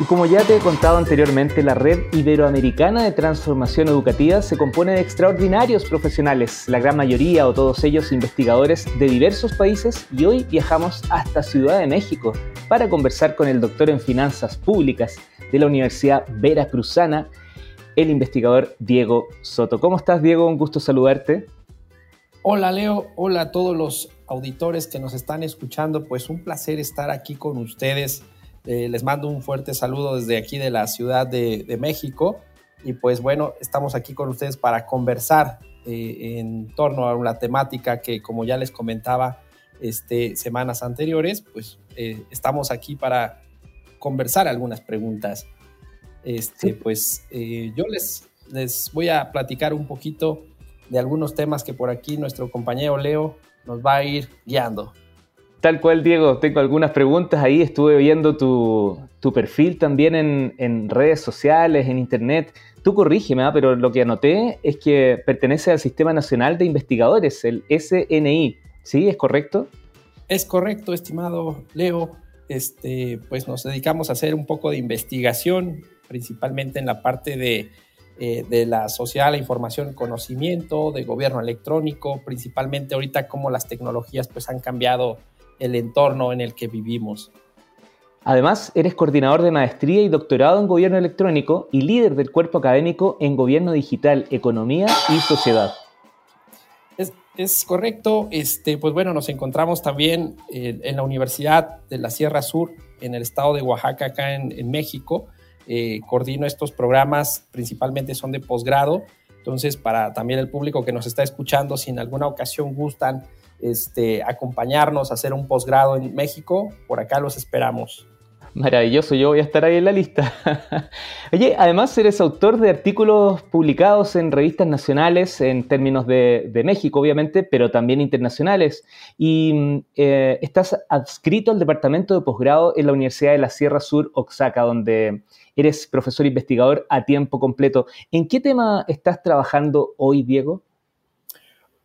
Y como ya te he contado anteriormente, la Red Iberoamericana de Transformación Educativa se compone de extraordinarios profesionales, la gran mayoría o todos ellos investigadores de diversos países y hoy viajamos hasta Ciudad de México para conversar con el doctor en Finanzas Públicas de la Universidad Veracruzana, el investigador Diego Soto. ¿Cómo estás, Diego? Un gusto saludarte. Hola, Leo. Hola a todos los auditores que nos están escuchando. Pues un placer estar aquí con ustedes eh, les mando un fuerte saludo desde aquí de la Ciudad de, México. Y pues bueno, estamos aquí con ustedes para conversar eh, en torno a una temática que, como ya les comentaba este, semanas anteriores, pues eh, estamos aquí para conversar algunas preguntas. Este, Pues yo les, les voy a platicar un poquito de algunos temas que por aquí nuestro compañero Leo nos va a ir guiando. Tal cual, Diego, tengo algunas preguntas ahí. Estuve viendo tu, perfil también en, redes sociales, en internet. Tú corrígeme, ¿ah? pero lo que anoté es que pertenece al Sistema Nacional de Investigadores, el SNI. ¿Sí? ¿Es correcto? Es correcto, estimado Leo. Este, pues nos dedicamos a hacer un poco de investigación, principalmente en la parte de, eh, de la sociedad, la información, conocimiento, de gobierno electrónico, principalmente ahorita cómo las tecnologías pues han cambiado el entorno en el que vivimos. Además, eres coordinador de maestría y doctorado en gobierno electrónico y líder del cuerpo académico en gobierno digital, economía y sociedad. Es, correcto. Este, pues bueno, nos encontramos también en, la Universidad de la Sierra Sur, en el estado de Oaxaca, acá en, México. Eh, coordino estos programas, principalmente son de posgrado. Entonces, para también el público que nos está escuchando, si en alguna ocasión gustan este, acompañarnos a hacer un posgrado en México, por acá los esperamos. Maravilloso, yo voy a estar ahí en la lista. Oye, además eres autor de artículos publicados en revistas nacionales en términos de, México, obviamente, pero también internacionales. Y eh, estás adscrito al departamento de posgrado en la Universidad de la Sierra Sur, Oaxaca, donde eres profesor investigador a tiempo completo. ¿En qué tema estás trabajando hoy, Diego?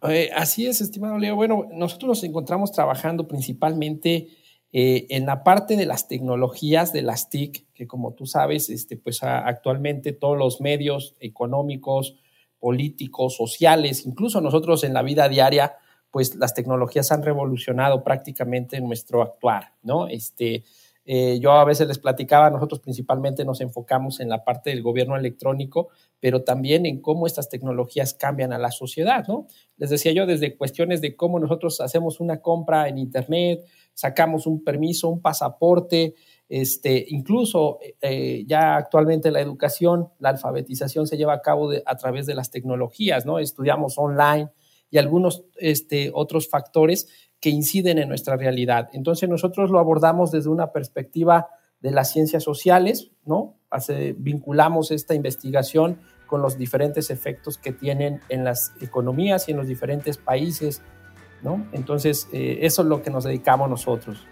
Eh, así es, estimado Leo. Bueno, nosotros nos encontramos trabajando principalmente eh, en la parte de las tecnologías de las TIC, que como tú sabes, este, pues actualmente todos los medios económicos, políticos, sociales, incluso nosotros en la vida diaria, pues las tecnologías han revolucionado prácticamente nuestro actuar, ¿no? Este, eh, yo a veces les platicaba, nosotros principalmente nos enfocamos en la parte del gobierno electrónico, pero también en cómo estas tecnologías cambian a la sociedad, ¿no? Les decía yo desde cuestiones de cómo nosotros hacemos una compra en Internet, sacamos un permiso, un pasaporte, este, incluso eh, ya actualmente la educación, la alfabetización se lleva a cabo a través de las tecnologías, ¿no? Estudiamos online y algunos este, otros factores que inciden en nuestra realidad. Entonces nosotros lo abordamos desde una perspectiva de las ciencias sociales, ¿no? vinculamos esta investigación con los diferentes efectos que tienen en las economías y en los diferentes países, ¿no? Entonces, eh, eso es lo que nos dedicamos nosotros.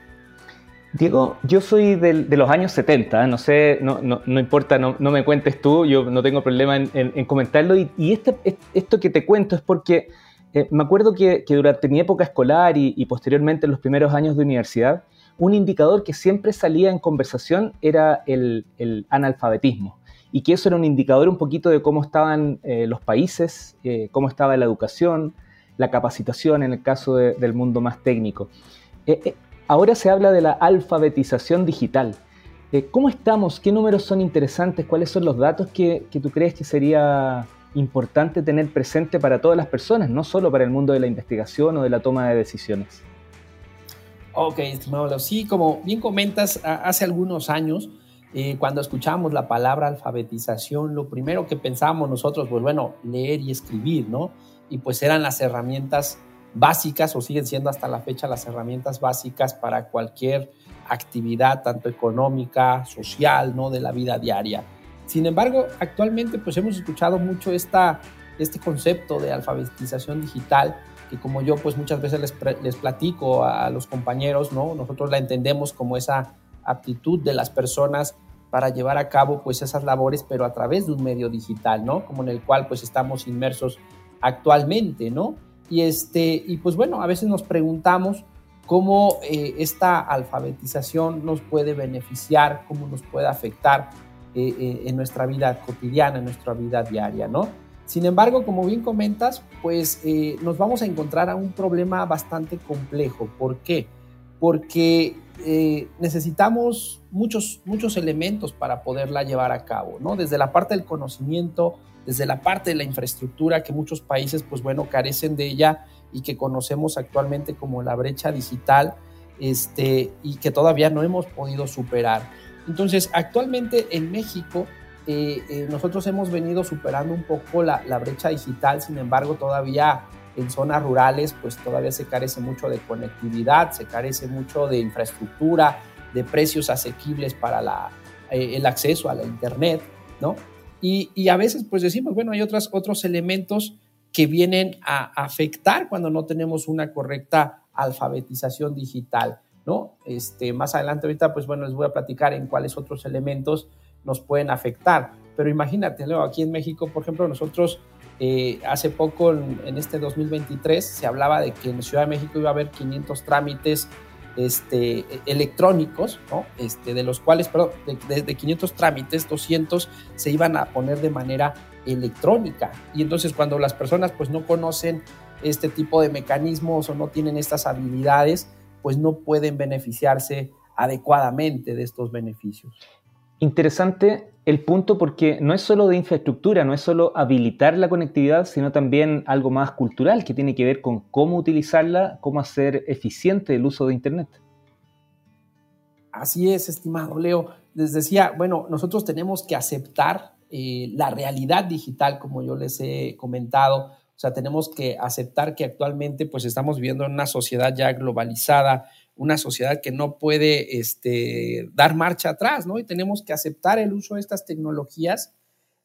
Diego, yo soy de los años 70, no sé, no, no, importa, no, me cuentes tú, yo no tengo problema en, comentarlo. Y, este, esto que te cuento es porque eh, me acuerdo que, durante mi época escolar y, posteriormente en los primeros años de universidad, un indicador que siempre salía en conversación era el, analfabetismo y que eso era un indicador un poquito de cómo estaban eh, los países, eh, cómo estaba la educación, la capacitación en el caso del mundo más técnico. ahora se habla de la alfabetización digital. ¿Cómo estamos? ¿Qué números son interesantes? ¿Cuáles son los datos que, que tú crees que sería importante tener presente para todas las personas, no solo para el mundo de la investigación o de la toma de decisiones. Ok, estimado Sí, como bien comentas, hace algunos años, eh, cuando escuchamos la palabra alfabetización, lo primero que pensábamos nosotros, pues bueno, leer y escribir, ¿no? Y pues eran las herramientas básicas o siguen siendo hasta la fecha las herramientas básicas para cualquier actividad, tanto económica, social, ¿no? De la vida diaria. Sin embargo, actualmente pues hemos escuchado mucho esta, este concepto de alfabetización digital, que como yo pues muchas veces les, les platico a los compañeros, ¿no? Nosotros la entendemos como esa aptitud de las personas para llevar a cabo pues esas labores, pero a través de un medio digital, ¿no? Como en el cual pues estamos inmersos actualmente, ¿no? Y este, y pues bueno, a veces nos preguntamos cómo eh, esta alfabetización nos puede beneficiar, cómo nos puede afectar eh, eh, en nuestra vida cotidiana, en nuestra vida diaria, ¿no? Sin embargo, como bien comentas, pues nos vamos a encontrar a un problema bastante complejo. ¿Por qué? Porque necesitamos muchos, muchos elementos para poderla llevar a cabo, ¿no? Desde la parte del conocimiento, desde la parte de la infraestructura, que muchos países, pues bueno, carecen de ella y que conocemos actualmente como la brecha digital, este, y que todavía no hemos podido superar. Entonces, actualmente en México, eh, eh, nosotros hemos venido superando un poco la, brecha digital, sin embargo, todavía en zonas rurales, pues todavía se carece mucho de conectividad, se carece mucho de infraestructura, de precios asequibles para la, eh, el acceso a la Internet, ¿no? Y, a veces pues decimos, bueno, hay otras, otros elementos que vienen a afectar cuando no tenemos una correcta alfabetización digital, ¿no? Este, más adelante ahorita, pues bueno, les voy a platicar en cuáles otros elementos nos pueden afectar. Pero imagínate, aquí en México, por ejemplo, nosotros eh, hace poco, en, este 2023, se hablaba de que en Ciudad de México iba a haber 500 trámites este, electrónicos, ¿no? este, de los cuales, perdón, de, de, 500 trámites, 200 se iban a poner de manera electrónica. Y entonces cuando las personas pues no conocen este tipo de mecanismos o no tienen estas habilidades, pues no pueden beneficiarse adecuadamente de estos beneficios. Interesante el punto porque no es solo de infraestructura, no es solo habilitar la conectividad, sino también algo más cultural que tiene que ver con cómo utilizarla, cómo hacer eficiente el uso de Internet. Así es, estimado Leo. Les decía, bueno, nosotros tenemos que aceptar eh, la realidad digital, como yo les he comentado. Sea, tenemos que aceptar que actualmente pues estamos viviendo en una sociedad ya globalizada, una sociedad que no puede este, dar marcha atrás, ¿no? Y tenemos que aceptar el uso de estas tecnologías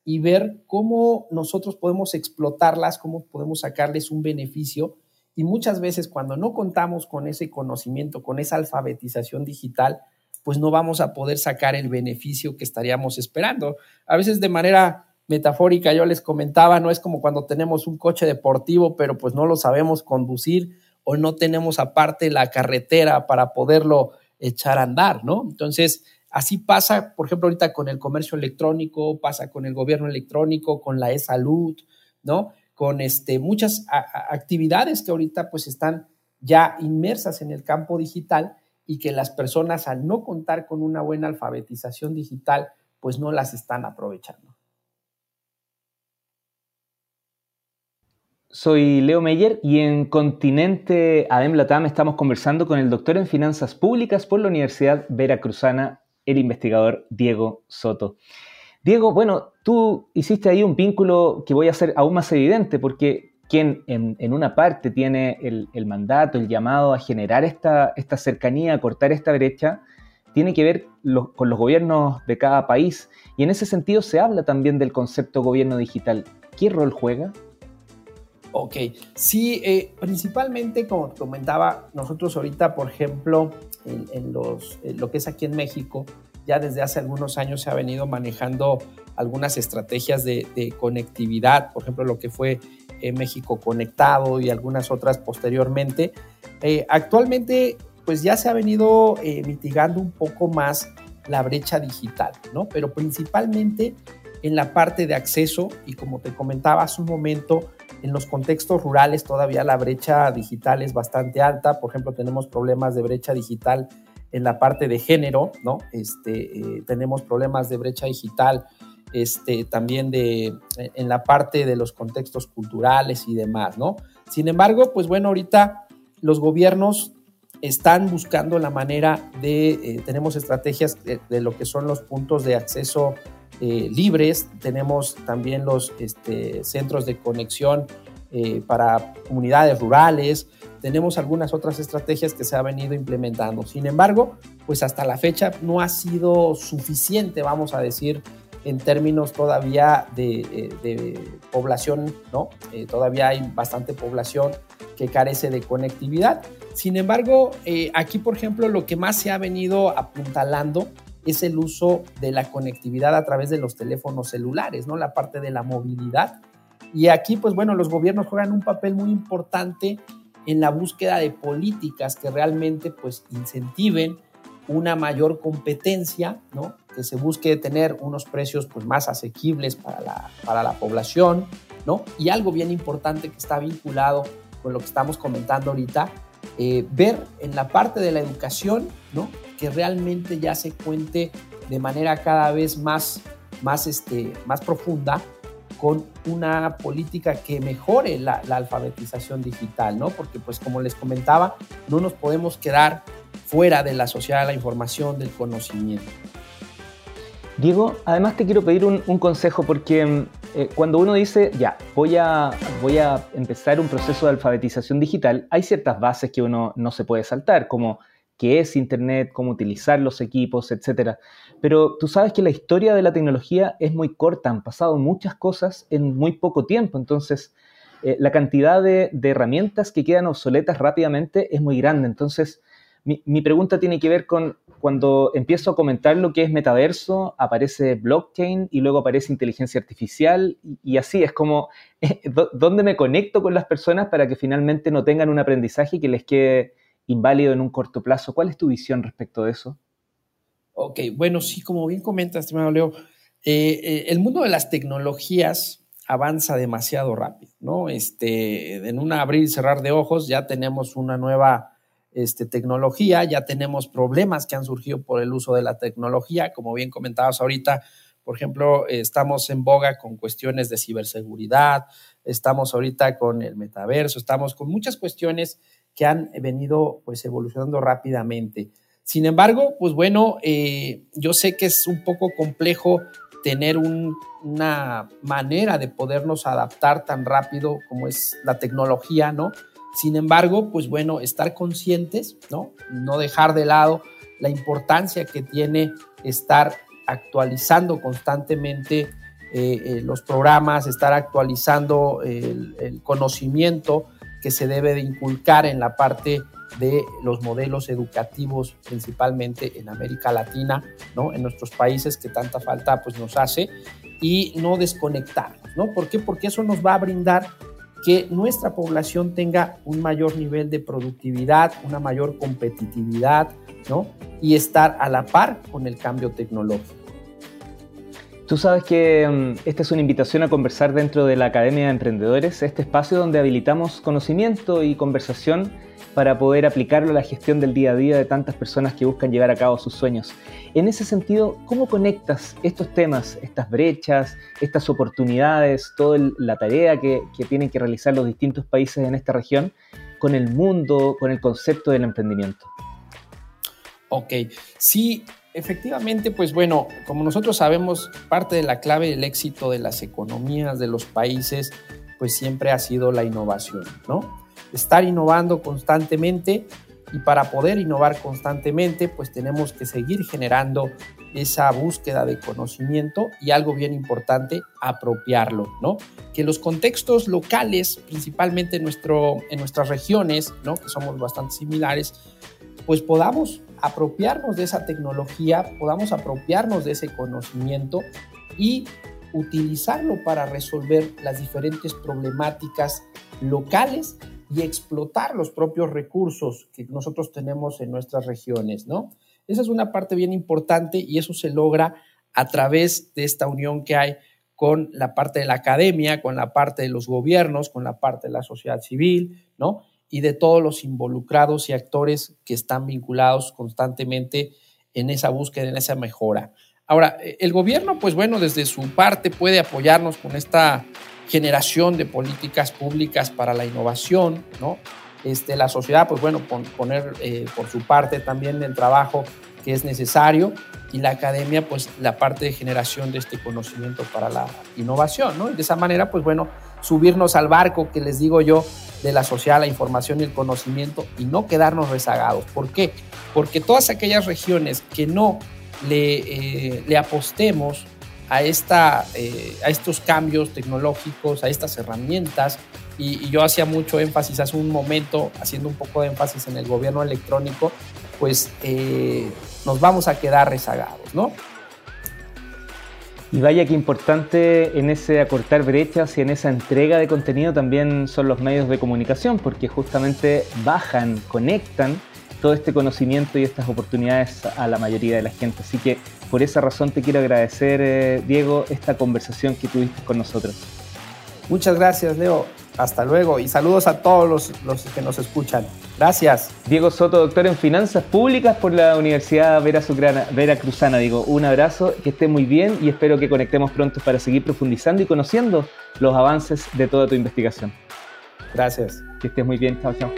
y ver cómo nosotros podemos explotarlas, cómo podemos sacarles un beneficio. Y muchas veces cuando no contamos con ese conocimiento, con esa alfabetización digital, pues no vamos a poder sacar el beneficio que estaríamos esperando. A veces de manera metafórica yo les comentaba, no es como cuando tenemos un coche deportivo, pero pues no lo sabemos conducir o no tenemos aparte la carretera para poderlo echar a andar, ¿no? Entonces, así pasa, por ejemplo, ahorita con el comercio electrónico, pasa con el gobierno electrónico, con la e-salud, ¿no? Con este, muchas actividades que ahorita pues están ya inmersas en el campo digital y que las personas al no contar con una buena alfabetización digital, pues no las están aprovechando. Soy Leo Meyer y en Continente Adem Latam estamos conversando con el doctor en Finanzas Públicas por la Universidad Veracruzana, el investigador Diego Soto. Diego, bueno, tú hiciste ahí un vínculo que voy a hacer aún más evidente porque quien en, una parte tiene el, mandato, el llamado a generar esta, esta cercanía, a cortar esta brecha, tiene que ver con los gobiernos de cada país. Y en ese sentido se habla también del concepto gobierno digital. ¿Qué rol juega? Ok, sí, eh, principalmente como comentaba, nosotros ahorita, por ejemplo, en, los, lo que es aquí en México, ya desde hace algunos años se ha venido manejando algunas estrategias de, conectividad, por ejemplo, lo que fue eh, México Conectado y algunas otras posteriormente. Eh, actualmente, pues ya se ha venido mitigando un poco más la brecha digital, ¿no? Pero principalmente en la parte de acceso y como te comentaba hace un momento, en los contextos rurales todavía la brecha digital es bastante alta. Por ejemplo, tenemos problemas de brecha digital en la parte de género, ¿no? Este, eh, tenemos problemas de brecha digital este, también de, en la parte de los contextos culturales y demás, ¿no? Sin embargo, pues bueno, ahorita los gobiernos están buscando la manera de, eh, tenemos estrategias de, de, lo que son los puntos de acceso eh, libres, tenemos también los este, centros de conexión eh, para comunidades rurales, tenemos algunas otras estrategias que se ha venido implementando. Sin embargo, pues hasta la fecha no ha sido suficiente, vamos a decir, en términos todavía de, eh, población, ¿no? todavía hay bastante población que carece de conectividad. Sin embargo, aquí, por ejemplo, lo que más se ha venido apuntalando es el uso de la conectividad a través de los teléfonos celulares, ¿no? La parte de la movilidad. Y aquí, pues bueno, los gobiernos juegan un papel muy importante en la búsqueda de políticas que realmente pues incentiven una mayor competencia, ¿no? que se busque tener unos precios pues, más asequibles para la, para la población, ¿no? y algo bien importante que está vinculado con lo que estamos comentando ahorita, eh, ver en la parte de la educación ¿no? Que realmente ya se cuente de manera cada vez más, más, este, más profunda con una política que mejore la, alfabetización digital, ¿no? Porque pues como les comentaba, no nos podemos quedar fuera de la sociedad de la información, del conocimiento. Diego, además te quiero pedir un, consejo porque eh, cuando uno dice, ya, voy a, voy a empezar un proceso de alfabetización digital, hay ciertas bases que uno no se puede saltar, como qué es Internet, cómo utilizar los equipos, etc. Pero tú sabes que la historia de la tecnología es muy corta, han pasado muchas cosas en muy poco tiempo, entonces eh, la cantidad de, de herramientas que quedan obsoletas rápidamente es muy grande. Entonces, mi, pregunta tiene que ver con cuando empiezo a comentar lo que es metaverso, aparece blockchain y luego aparece inteligencia artificial y, así es como, ¿dónde me conecto con las personas para que finalmente no tengan un aprendizaje que les quede inválido en un corto plazo? ¿Cuál es tu visión respecto de eso? Ok, bueno, sí, como bien comentas, estimado Leo, eh, eh, el mundo de las tecnologías avanza demasiado rápido, ¿no? Este, en un abrir y cerrar de ojos ya tenemos una nueva este, tecnología, ya tenemos problemas que han surgido por el uso de la tecnología, como bien comentabas ahorita, por ejemplo, estamos en boga con cuestiones de ciberseguridad, estamos ahorita con el metaverso, estamos con muchas cuestiones que han venido pues evolucionando rápidamente. Sin embargo, pues bueno, eh, yo sé que es un poco complejo tener una manera de podernos adaptar tan rápido como es la tecnología, ¿no? Sin embargo, pues bueno, estar conscientes, ¿no? No dejar de lado la importancia que tiene estar actualizando constantemente eh, eh, los programas, estar actualizando el, conocimiento que se debe de inculcar en la parte de los modelos educativos, principalmente en América Latina, ¿no? En nuestros países que tanta falta pues, nos hace, y no desconectarnos, ¿no? ¿Por qué? Porque eso nos va a brindar que nuestra población tenga un mayor nivel de productividad, una mayor competitividad, ¿no? Y estar a la par con el cambio tecnológico. Tú sabes que mm, esta es una invitación a conversar dentro de la Academia de Emprendedores, este espacio donde habilitamos conocimiento y conversación para poder aplicarlo a la gestión del día a día de tantas personas que buscan llevar a cabo sus sueños. En ese sentido, ¿cómo conectas estos temas, estas brechas, estas oportunidades, toda la tarea que, tienen que realizar los distintos países en esta región con el mundo, con el concepto del emprendimiento? Ok, sí, efectivamente, pues bueno, como nosotros sabemos, parte de la clave del éxito de las economías de los países, pues siempre ha sido la innovación, ¿no? estar innovando constantemente y para poder innovar constantemente pues tenemos que seguir generando esa búsqueda de conocimiento y algo bien importante, apropiarlo, ¿no? Que los contextos locales, principalmente en, nuestro, en nuestras regiones, ¿no? Que somos bastante similares, pues podamos apropiarnos de esa tecnología, podamos apropiarnos de ese conocimiento y utilizarlo para resolver las diferentes problemáticas locales y explotar los propios recursos que nosotros tenemos en nuestras regiones, ¿no? Esa es una parte bien importante y eso se logra a través de esta unión que hay con la parte de la academia, con la parte de los gobiernos, con la parte de la sociedad civil, ¿no? Y de todos los involucrados y actores que están vinculados constantemente en esa búsqueda, en esa mejora. Ahora, el gobierno, pues bueno, desde su parte puede apoyarnos con esta generación de políticas públicas para la innovación, ¿no? Este, la sociedad, pues bueno, poner eh, por su parte también el trabajo que es necesario y la academia, pues la parte de generación de este conocimiento para la innovación, ¿no? Y de esa manera, pues bueno, subirnos al barco que les digo yo de la sociedad, la información y el conocimiento y no quedarnos rezagados. ¿Por qué? Porque todas aquellas regiones que no le, eh, apostemos a, esta, eh, a estos cambios tecnológicos, a estas herramientas. Y, yo hacía mucho énfasis hace un momento, haciendo un poco de énfasis en el gobierno electrónico, pues eh, nos vamos a quedar rezagados, ¿no? Y vaya que importante en ese acortar brechas y en esa entrega de contenido también son los medios de comunicación, porque justamente bajan, conectan todo este conocimiento y estas oportunidades a la mayoría de la gente. Así que por esa razón te quiero agradecer, eh, Diego, esta conversación que tuviste con nosotros. Muchas gracias, Leo. Hasta luego y saludos a todos los, los, que nos escuchan. Gracias. Diego Soto, doctor en Finanzas Públicas por la Universidad Vera, Vera Cruzana. Digo, un abrazo, que esté muy bien y espero que conectemos pronto para seguir profundizando y conociendo los avances de toda tu investigación. Gracias. Que estés muy bien. Chao, chao.